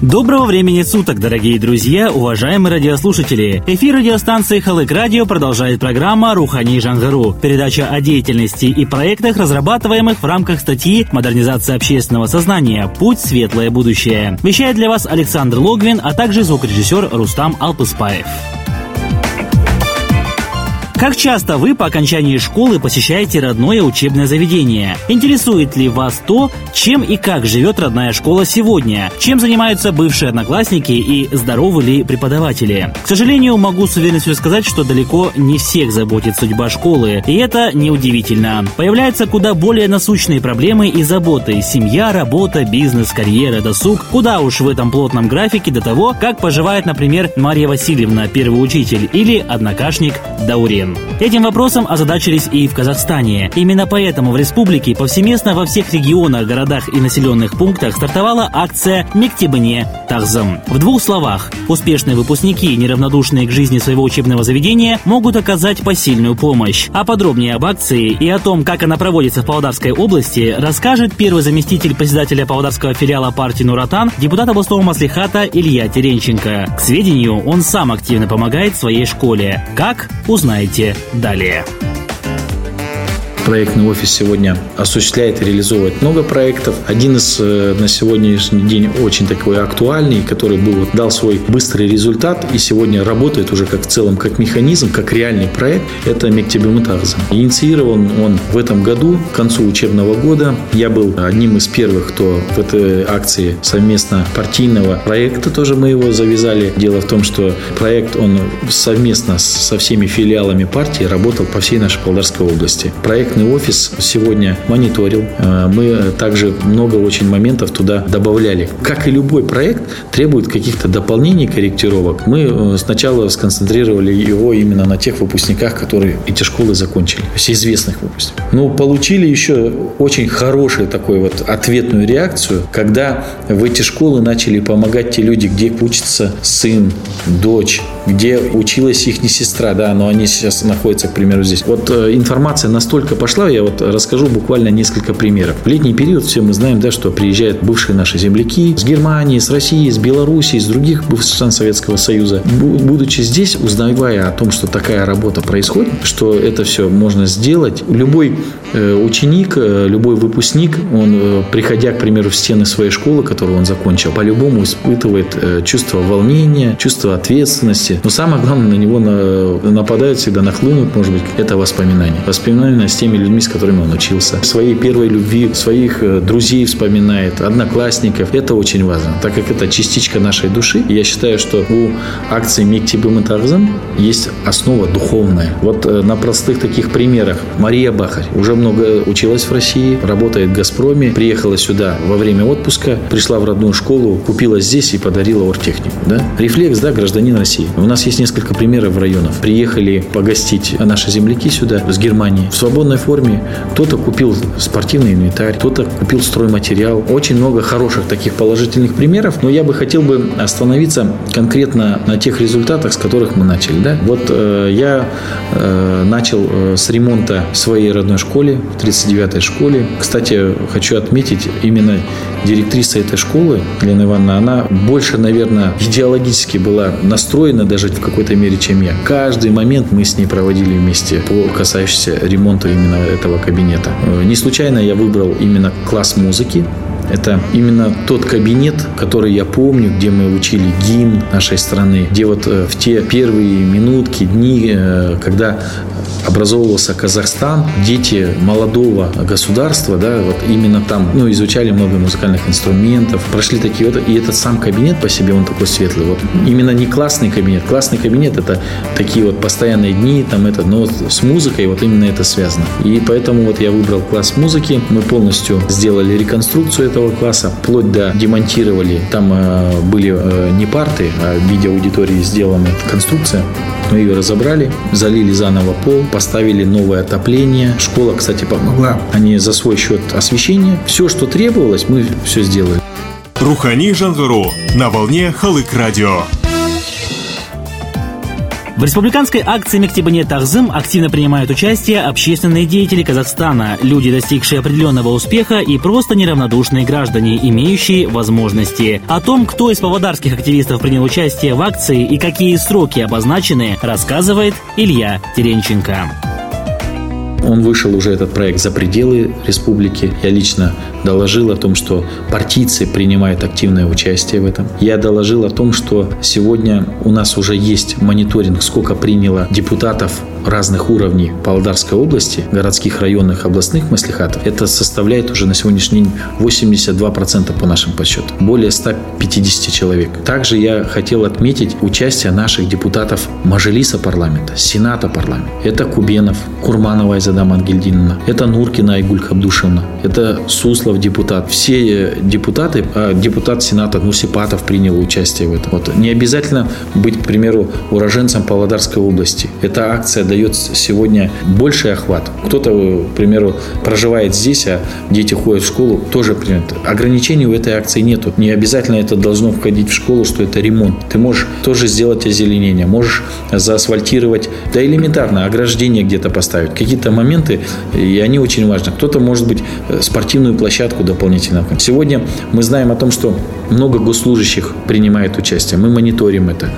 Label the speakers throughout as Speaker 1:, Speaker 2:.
Speaker 1: Доброго времени суток, дорогие друзья, уважаемые радиослушатели! Эфир радиостанции Халык Радио продолжает программа «Рухани Жангару» – передача о деятельности и проектах, разрабатываемых в рамках статьи «Модернизация общественного сознания. Путь светлое будущее». Вещает для вас Александр Логвин, а также звукорежиссер Рустам Алпыспаев. Как часто вы по окончании школы посещаете родное учебное заведение? Интересует ли вас то, чем и как живет родная школа сегодня? Чем занимаются бывшие одноклассники и здоровы ли преподаватели? К сожалению, могу с уверенностью сказать, что далеко не всех заботит судьба школы, и это неудивительно. Появляются куда более насущные проблемы и заботы – семья, работа, бизнес, карьера, досуг. Куда уж в этом плотном графике до того, как поживает, например, Марья Васильевна, первый учитель, или однокашник Даурен. Этим вопросом озадачились и в Казахстане. Именно поэтому в республике повсеместно во всех регионах, городах и населенных пунктах стартовала акция «Мектебне Тахзам». В двух словах, успешные выпускники, неравнодушные к жизни своего учебного заведения, могут оказать посильную помощь. А подробнее об акции и о том, как она проводится в Павлодарской области, расскажет первый заместитель председателя Павлодарского филиала партии «Нуратан», депутат областного маслихата Илья Теренченко. К сведению, он сам активно помогает своей школе. Как? Узнаете Слушайте далее
Speaker 2: проектный офис сегодня осуществляет и реализовывает много проектов. Один из э, на сегодняшний день очень такой актуальный, который был, дал свой быстрый результат и сегодня работает уже как в целом, как механизм, как реальный проект, это Мектебемутарза. Инициирован он в этом году, к концу учебного года. Я был одним из первых, кто в этой акции совместно партийного проекта тоже мы его завязали. Дело в том, что проект, он совместно со всеми филиалами партии работал по всей нашей Павлодарской области. Проект проектный офис сегодня мониторил. Э, мы также много очень моментов туда добавляли. Как и любой проект, требует каких-то дополнений, корректировок. Мы э, сначала сконцентрировали его именно на тех выпускниках, которые эти школы закончили. Есть известных выпускников. Но получили еще очень хорошую такую вот ответную реакцию, когда в эти школы начали помогать те люди, где учится сын, дочь, где училась их не сестра, да, но они сейчас находятся, к примеру, здесь. Вот э, информация настолько пошла, я вот расскажу буквально несколько примеров. В летний период все мы знаем, да, что приезжают бывшие наши земляки с Германии, с России, с Белоруссии, из других бывших стран Советского Союза. Будучи здесь, узнавая о том, что такая работа происходит, что это все можно сделать, любой э, ученик, э, любой выпускник, он, приходя, к примеру, в стены своей школы, которую он закончил, по-любому испытывает чувство волнения, чувство ответственности, но самое главное, на него нападают всегда, нахлынут, может быть, это воспоминания. Воспоминания с теми людьми, с которыми он учился. Своей первой любви, своих э, друзей вспоминает, одноклассников. Это очень важно, так как это частичка нашей души. Я считаю, что у акции Мектибы Мутарзам есть основа духовная. Вот э, на простых таких примерах. Мария Бахарь уже много училась в России, работает в «Газпроме», приехала сюда во время отпуска, пришла в родную школу, купила здесь и подарила оргтехнику. Да? Рефлекс, да, гражданин России. У нас есть несколько примеров районов. Приехали погостить наши земляки сюда, с Германии, в свободной форме. Кто-то купил спортивный инвентарь, кто-то купил стройматериал. Очень много хороших таких положительных примеров, но я бы хотел бы остановиться конкретно на тех результатах, с которых мы начали. Да? Вот э, я э, начал э, с ремонта своей родной школе, в 39-й школе. Кстати, хочу отметить, именно директриса этой школы, Лена Ивановна, она больше, наверное, идеологически была настроена даже в какой-то мере, чем я. Каждый момент мы с ней проводили вместе по касающейся ремонта именно этого кабинета. Э, не случайно я выбрал именно класс музыки, это именно тот кабинет, который я помню, где мы учили гимн нашей страны, где вот э, в те первые минутки, дни, э, когда образовывался Казахстан, дети молодого государства, да, вот именно там, ну, изучали много музыкальных инструментов, прошли такие вот, и этот сам кабинет по себе, он такой светлый, вот именно не классный кабинет, классный кабинет это такие вот постоянные дни, там это, но вот с музыкой вот именно это связано. И поэтому вот я выбрал класс музыки, мы полностью сделали реконструкцию этого класса, вплоть до демонтировали, там э, были э, не парты, а в виде аудитории сделана конструкция, мы ее разобрали, залили заново пол, поставили новое отопление. Школа, кстати, помогла. Они за свой счет освещение. Все, что требовалось, мы все сделали.
Speaker 3: Рухани Жангару на волне Халык Радио.
Speaker 1: В республиканской акции «Мектебане Тахзым» активно принимают участие общественные деятели Казахстана, люди, достигшие определенного успеха и просто неравнодушные граждане, имеющие возможности. О том, кто из павлодарских активистов принял участие в акции и какие сроки обозначены, рассказывает Илья Теренченко.
Speaker 2: Он вышел уже этот проект за пределы республики. Я лично доложил о том, что партийцы принимают активное участие в этом. Я доложил о том, что сегодня у нас уже есть мониторинг, сколько приняло депутатов разных уровней Павлодарской области, городских, районных, областных маслихатов. Это составляет уже на сегодняшний день 82% по нашим подсчетам. Более 150 человек. Также я хотел отметить участие наших депутатов Мажилиса парламента, Сената парламента. Это Кубенов, Курманова Айзада Ангельдиновна, это Нуркина Айгуль Абдушевна, это Суслов депутат. Все депутаты, а депутат Сената Нурсипатов принял участие в этом. Вот. Не обязательно быть, к примеру, уроженцем Павлодарской области. Эта акция дает сегодня больший охват. Кто-то, к примеру, проживает здесь, а дети ходят в школу, тоже примерно. Ограничений у этой акции нету. Не обязательно это должно входить в школу, что это ремонт. Ты можешь тоже сделать озеленение, можешь заасфальтировать, да элементарно, ограждение где-то поставить. Какие-то моменты, и они очень важны. Кто-то, может быть, спортивную площадку дополнительно. Сегодня мы знаем о том, что много госслужащих принимает участие. Мы мониторим это.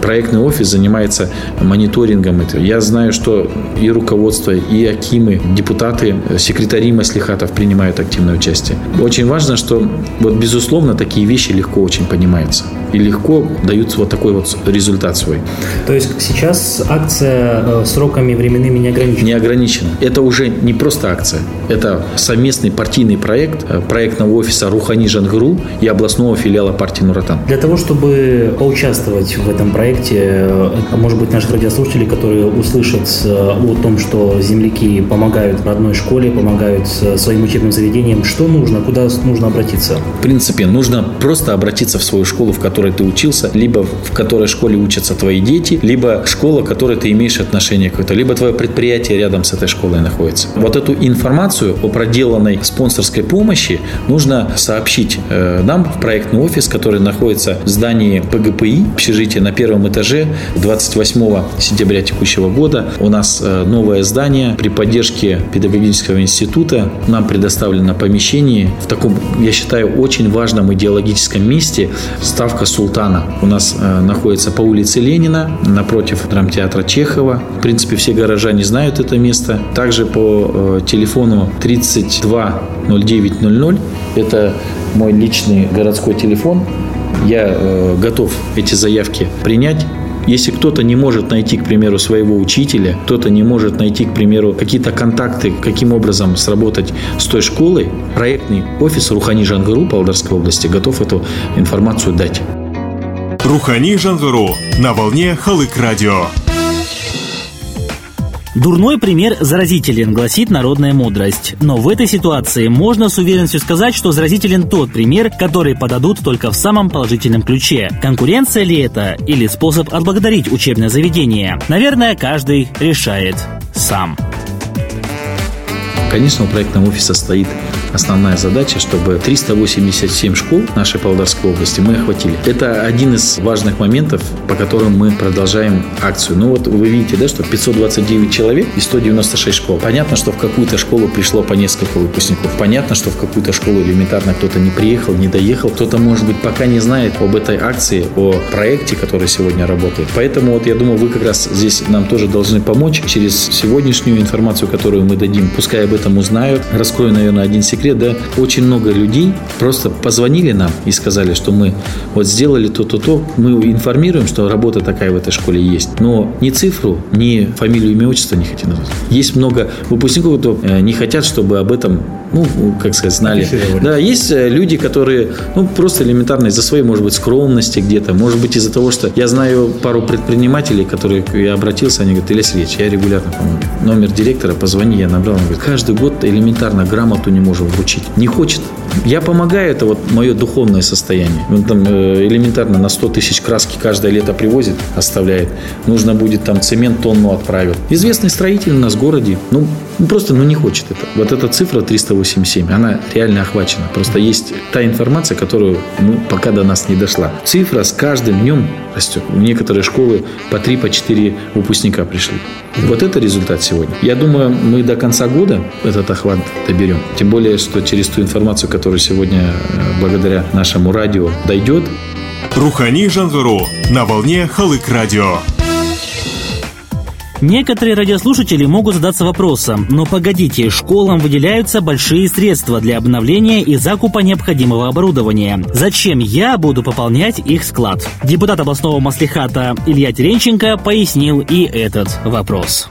Speaker 2: Проектный офис занимается мониторингом этого. Я знаю, что и руководство, и акимы, депутаты, секретари маслихатов принимают активное участие. Очень важно, что вот безусловно такие вещи легко очень понимаются и легко дают вот такой вот результат свой.
Speaker 1: То есть сейчас акция э, сроками временными не ограничена?
Speaker 2: Не ограничена. Это уже не просто акция. Это совместный партийный проект э, проектного офиса Рухани Жангру и областного филиала партии Нуратан.
Speaker 1: Для того, чтобы поучаствовать в этом проекте, э, может быть, наших радиослушателей, которые услышат о том, что земляки помогают родной школе, помогают своим учебным заведениям, что нужно, куда нужно обратиться?
Speaker 2: В принципе, нужно просто обратиться в свою школу, в которой которой ты учился, либо в которой школе учатся твои дети, либо школа, к которой ты имеешь отношение какое-то, либо твое предприятие рядом с этой школой находится. Вот эту информацию о проделанной спонсорской помощи нужно сообщить э, нам в проектный офис, который находится в здании ПГПИ, общежитие на первом этаже 28 сентября текущего года. У нас э, новое здание при поддержке педагогического института. Нам предоставлено помещение в таком, я считаю, очень важном идеологическом месте. Ставка Султана у нас э, находится по улице Ленина, напротив драмтеатра Чехова. В принципе, все горожане знают это место. Также по э, телефону 32 0900, это мой личный городской телефон, я э, готов эти заявки принять. Если кто-то не может найти, к примеру, своего учителя, кто-то не может найти, к примеру, какие-то контакты, каким образом сработать с той школой, проектный офис Рухани Жангару Павлодарской области готов эту информацию дать.
Speaker 3: Рухани Жангару на волне Халык Радио.
Speaker 1: Дурной пример заразителен, гласит народная мудрость. Но в этой ситуации можно с уверенностью сказать, что заразителен тот пример, который подадут только в самом положительном ключе. Конкуренция ли это или способ отблагодарить учебное заведение? Наверное, каждый решает сам.
Speaker 2: Конечно, у проектного офиса стоит основная задача, чтобы 387 школ нашей Павлодарской области мы охватили. Это один из важных моментов, по которым мы продолжаем акцию. Ну вот вы видите, да, что 529 человек и 196 школ. Понятно, что в какую-то школу пришло по несколько выпускников. Понятно, что в какую-то школу элементарно кто-то не приехал, не доехал. Кто-то, может быть, пока не знает об этой акции, о проекте, который сегодня работает. Поэтому вот я думаю, вы как раз здесь нам тоже должны помочь через сегодняшнюю информацию, которую мы дадим. Пускай об этом узнают. Раскрою, наверное, один секрет секрет, да, очень много людей просто позвонили нам и сказали, что мы вот сделали то-то, то. Мы информируем, что работа такая в этой школе есть. Но ни цифру, ни фамилию, имя, отчество не хотим назвать. Есть много выпускников, кто э, не хотят, чтобы об этом, ну, как сказать, знали. Да, есть э, люди, которые, ну, просто элементарно из-за своей, может быть, скромности где-то, может быть, из-за того, что я знаю пару предпринимателей, которые я обратился, они говорят, Илья Сергеевич, я регулярно помогу. Номер директора, позвони, я набрал, он говорит, каждый год элементарно грамоту не можем вручить. Не хочет Я помогаю, это вот мое духовное состояние. Он там э, элементарно на 100 тысяч краски каждое лето привозит, оставляет. Нужно будет там цемент тонну отправил. Известный строитель у нас в городе, ну, просто ну, не хочет это. Вот эта цифра 387, она реально охвачена. Просто есть та информация, которую ну, пока до нас не дошла. Цифра с каждым днем растет. В некоторые школы по 3, по 4 выпускника пришли. Вот это результат сегодня. Я думаю, мы до конца года этот охват доберем. Тем более, что через ту информацию, которая сегодня э, благодаря нашему радио дойдет.
Speaker 3: Рухани Жангару на волне Халык Радио.
Speaker 1: Некоторые радиослушатели могут задаться вопросом, но погодите, школам выделяются большие средства для обновления и закупа необходимого оборудования. Зачем я буду пополнять их склад? Депутат областного маслихата Илья Теренченко пояснил и этот вопрос.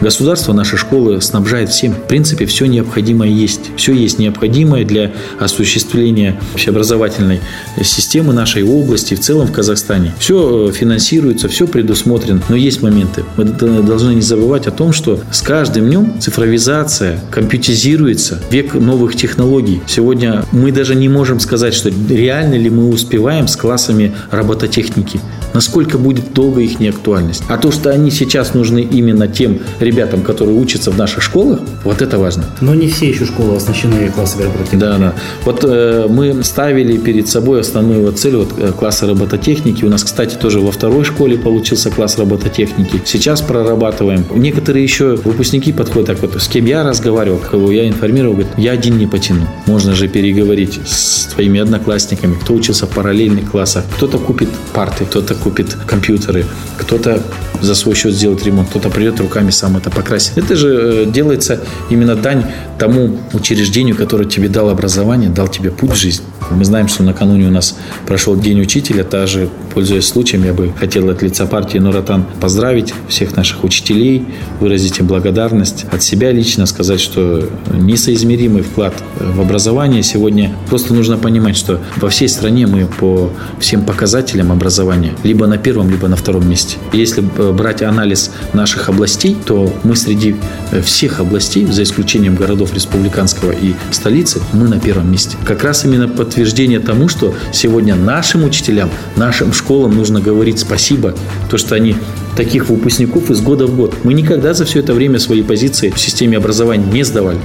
Speaker 2: Государство, наши школы снабжает всем. В принципе, все необходимое есть. Все есть необходимое для осуществления общеобразовательной системы нашей области, в целом в Казахстане. Все э, финансируется, все предусмотрено. Но есть моменты. Мы должны не забывать о том, что с каждым днем цифровизация компьютизируется, век новых технологий. Сегодня мы даже не можем сказать, что реально ли мы успеваем с классами робототехники. Насколько будет долго их неактуальность. А то, что они сейчас нужны именно тем ребятам, которые учатся в наших школах, вот это важно.
Speaker 1: Но не все еще школы оснащены классами робототехники.
Speaker 2: Да, да. Вот э, мы ставили перед собой основную вот цель вот, э, класса робототехники. У нас, кстати, тоже во второй школе получился класс робототехники. Сейчас прорабатываем. Некоторые еще выпускники подходят так вот, с кем я разговаривал, кого я информировал, говорят, я один не потяну. Можно же переговорить с твоими одноклассниками, кто учился в параллельных классах. Кто-то купит парты, кто-то купит компьютеры, кто-то за свой счет сделает ремонт, кто-то придет руками сам это покрасить. Это же э, делается именно дань тому учреждению, которое тебе дал образование, дал тебе путь в жизнь. Мы знаем, что накануне у нас прошел День учителя. Также, пользуясь случаем, я бы хотел от лица партии Нуратан поздравить всех наших учителей, выразить им благодарность. От себя лично сказать, что несоизмеримый вклад в образование сегодня просто нужно понимать, что во всей стране мы по всем показателям образования либо на первом, либо на втором месте. Если э, брать анализ наших областей, то мы среди э, всех областей, за исключением городов республиканского и столицы, мы на первом месте. Как раз именно подтверждение тому, что сегодня нашим учителям, нашим школам нужно говорить спасибо, то, что они таких выпускников из года в год. Мы никогда за все это время свои позиции в системе образования не сдавали.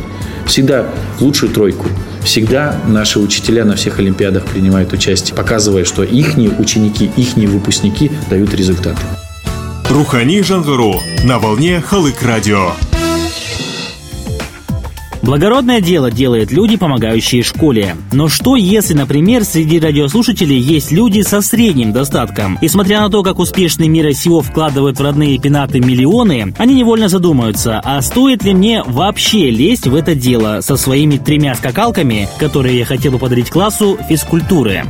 Speaker 2: Всегда лучшую тройку. Всегда наши учителя на всех олимпиадах принимают участие, показывая, что их ученики, их выпускники дают результаты.
Speaker 3: Рухани Жангару на волне Халык Радио.
Speaker 1: Благородное дело делают люди, помогающие школе. Но что, если, например, среди радиослушателей есть люди со средним достатком? И смотря на то, как успешный мира сего вкладывают в родные пенаты миллионы, они невольно задумаются, а стоит ли мне вообще лезть в это дело со своими тремя скакалками, которые я хотел бы подарить классу физкультуры?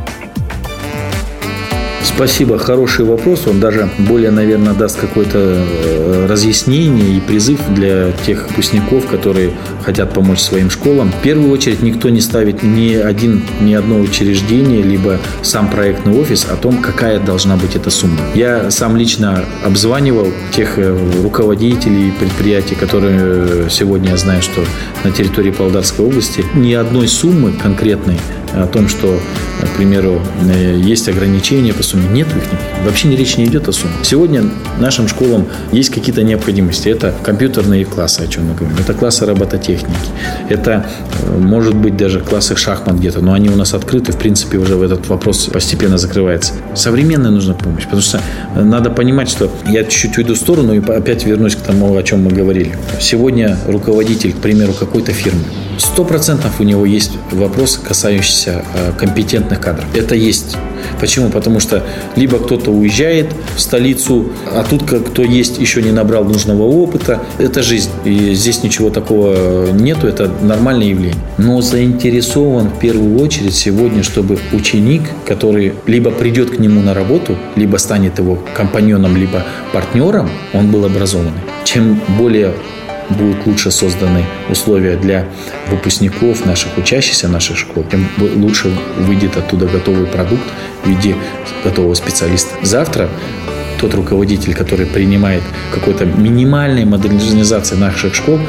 Speaker 2: Спасибо, хороший вопрос. Он даже более, наверное, даст какое-то э, разъяснение и призыв для тех выпускников, которые хотят помочь своим школам. В первую очередь никто не ставит ни один, ни одно учреждение, либо сам проектный офис о том, какая должна быть эта сумма. Я сам лично обзванивал тех э, руководителей предприятий, которые э, сегодня я знаю, что на территории Павлодарской области ни одной суммы конкретной о том, что, к примеру, э, есть ограничения по сумме. Нет их. Вообще ни речи не идет о сумме. Сегодня нашим школам есть какие-то необходимости. Это компьютерные классы, о чем мы говорим. Это классы робототехники. Это, э, может быть, даже классы шахмат где-то. Но они у нас открыты. В принципе, уже этот вопрос постепенно закрывается. Современная нужна помощь. Потому что э, надо понимать, что я чуть-чуть уйду в сторону и опять вернусь к тому, о чем мы говорили. Сегодня руководитель, к примеру, какой-то фирмы. Сто процентов у него есть вопросы, касающиеся э, компетентных кадров. Это есть. Почему? Потому что либо кто-то уезжает в столицу, а тут кто есть, еще не набрал нужного опыта. Это жизнь. И здесь ничего такого нету, это нормальное явление. Но заинтересован в первую очередь сегодня, чтобы ученик, который либо придет к нему на работу, либо станет его компаньоном, либо партнером, он был образованный. Чем более будут лучше созданы условия для выпускников, наших учащихся наших школ, тем лучше выйдет оттуда готовый продукт в виде готового специалиста. Завтра тот руководитель, который принимает какой-то минимальной модернизации наших школ,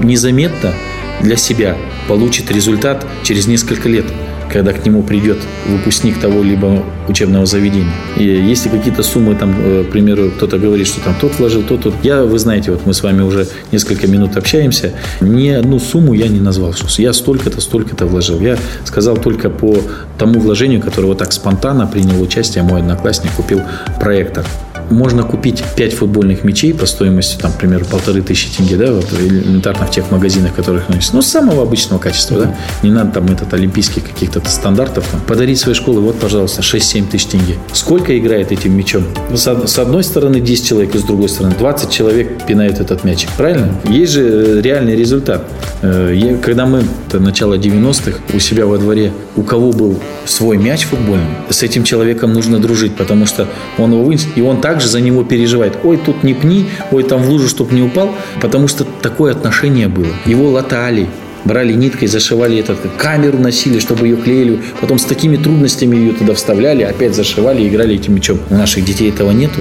Speaker 2: незаметно для себя получит результат через несколько лет когда к нему придет выпускник того-либо учебного заведения. И если какие-то суммы, там, э, к примеру, кто-то говорит, что там тот вложил, тот, тот. Я, вы знаете, вот мы с вами уже несколько минут общаемся, ни одну сумму я не назвал, что я столько-то, столько-то вложил. Я сказал только по тому вложению, которое вот так спонтанно принял участие мой одноклассник, купил проектор можно купить 5 футбольных мячей по стоимости, там, к примеру, полторы тысячи тенге, да, вот элементарно в тех магазинах, которых носят. Ну, самого обычного качества, да. Не надо там этот олимпийских каких-то стандартов. Там. Подарить своей школе, вот, пожалуйста, 6-7 тысяч тенге. Сколько играет этим мячом? С, с одной стороны 10 человек, и с другой стороны 20 человек пинают этот мячик. Правильно? Есть же э, реальный результат. Э, когда мы, это начало 90-х, у себя во дворе, у кого был свой мяч футбольный, с этим человеком нужно дружить, потому что он его вынес, и он также за него переживает. Ой, тут не пни, ой, там в лужу, чтобы не упал, потому что такое отношение было. Его латали, брали ниткой, зашивали этот, камеру носили, чтобы ее клеили, потом с такими трудностями ее туда вставляли, опять зашивали играли этим мячом. У наших детей этого нету.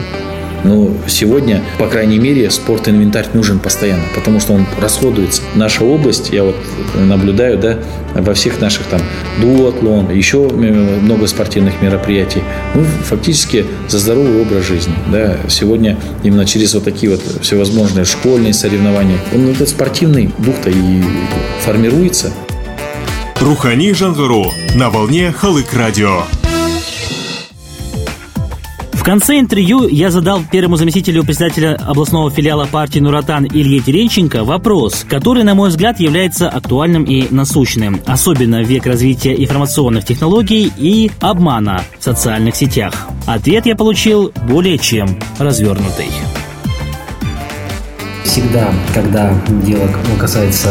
Speaker 2: Но сегодня, по крайней мере, спорт-инвентарь нужен постоянно, потому что он расходуется. Наша область, я вот наблюдаю, да, во всех наших там дуатлон, еще много спортивных мероприятий, мы фактически за здоровый образ жизни. Да. Сегодня именно через вот такие вот всевозможные школьные соревнования, он этот спортивный дух-то и формируется.
Speaker 3: Рухани Жангару на волне Халык Радио
Speaker 1: конце интервью я задал первому заместителю председателя областного филиала партии «Нуратан» Илье Теренченко вопрос, который, на мой взгляд, является актуальным и насущным, особенно в век развития информационных технологий и обмана в социальных сетях. Ответ я получил более чем развернутый
Speaker 4: всегда, когда дело касается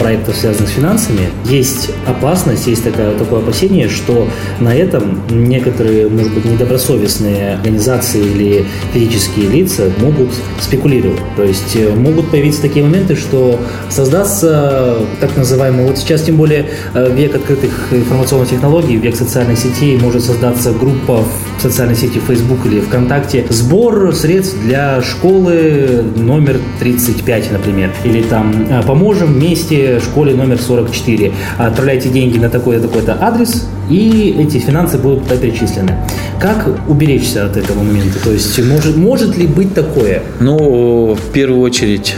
Speaker 4: проектов, связанных с финансами, есть опасность, есть такое, такое опасение, что на этом некоторые, может быть, недобросовестные организации или физические лица могут спекулировать. То есть э, могут появиться такие моменты, что создастся так называемый, вот сейчас тем более э, век открытых информационных технологий, век социальных сетей, может создаться группа в социальной сети Facebook или ВКонтакте, сбор средств для школы номер 30 35, например, или там «А, поможем вместе школе номер 44, отправляйте деньги на такой-то такой-то адрес, и эти финансы будут туда перечислены. Как уберечься от этого момента? То есть может, может ли быть такое?
Speaker 2: Ну, в первую очередь,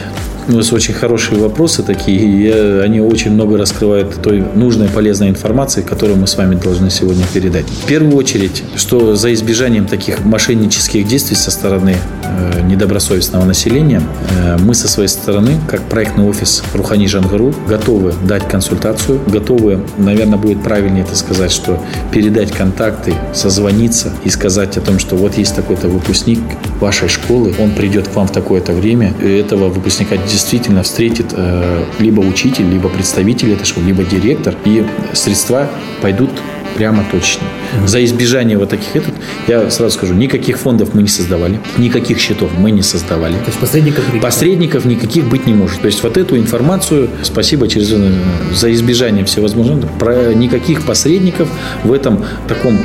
Speaker 2: у вас очень хорошие вопросы такие, и они очень много раскрывают той нужной, полезной информации, которую мы с вами должны сегодня передать. В первую очередь, что за избежанием таких мошеннических действий со стороны э, недобросовестного населения, э, мы со своей стороны, как проектный офис Рухани Жангару, готовы дать консультацию, готовы, наверное, будет правильнее это сказать, что передать контакты, созвониться и сказать о том, что вот есть такой-то выпускник вашей школы, он придет к вам в такое-то время, и этого выпускника действительно встретит э, либо учитель, либо представитель этой школы, либо директор, и средства пойдут прямо точно. За избежание вот таких этот, я сразу скажу, никаких фондов мы не создавали, никаких счетов мы не создавали. То
Speaker 4: есть посредников
Speaker 2: Посредников никаких быть не может. То есть вот эту информацию, спасибо через, э, за избежание всевозможных, про никаких посредников в этом таком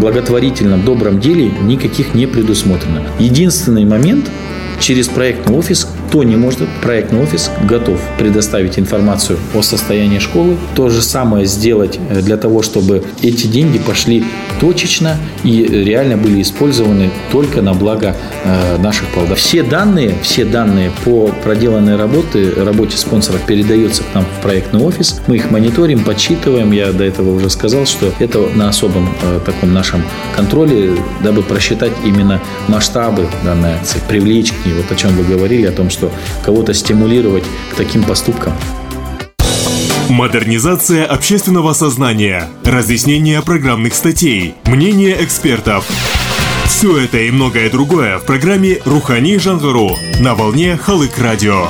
Speaker 2: благотворительном, добром деле никаких не предусмотрено. Единственный момент, через проектный офис кто не может, проектный офис готов предоставить информацию о состоянии школы. То же самое сделать э, для того, чтобы эти деньги пошли точечно и реально были использованы только на благо э, наших плодов. Все данные, все данные по проделанной работе, работе спонсоров передаются к нам в проектный офис. Мы их мониторим, подсчитываем. Я до этого уже сказал, что это на особом э, таком нашем контроле, дабы просчитать именно масштабы данной акции, привлечь к ней, вот о чем вы говорили, о том, что кого-то стимулировать к таким поступкам.
Speaker 3: Модернизация общественного сознания, разъяснение программных статей, мнение экспертов. Все это и многое другое в программе «Рухани Жангару» на волне Халык Радио.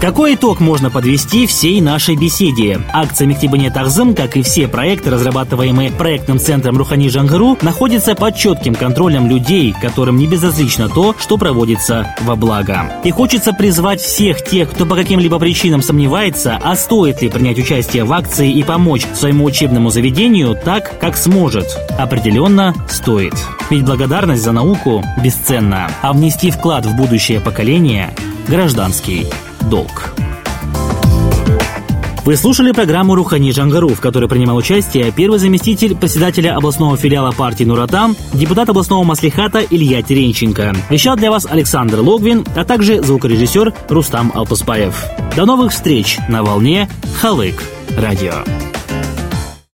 Speaker 1: Какой итог можно подвести всей нашей беседе? Акция Мектебане Тарзым, как и все проекты, разрабатываемые проектным центром Рухани Жангару, находится под четким контролем людей, которым не безразлично то, что проводится во благо. И хочется призвать всех тех, кто по каким-либо причинам сомневается, а стоит ли принять участие в акции и помочь своему учебному заведению так, как сможет. Определенно стоит. Ведь благодарность за науку бесценна, а внести вклад в будущее поколение – гражданский долг. Вы слушали программу «Рухани Джангару», в которой принимал участие первый заместитель председателя областного филиала партии «Нуратам», депутат областного маслихата Илья Теренченко. Вещал для вас Александр Логвин, а также звукорежиссер Рустам Алпаспаев. До новых встреч на волне «Халык» радио.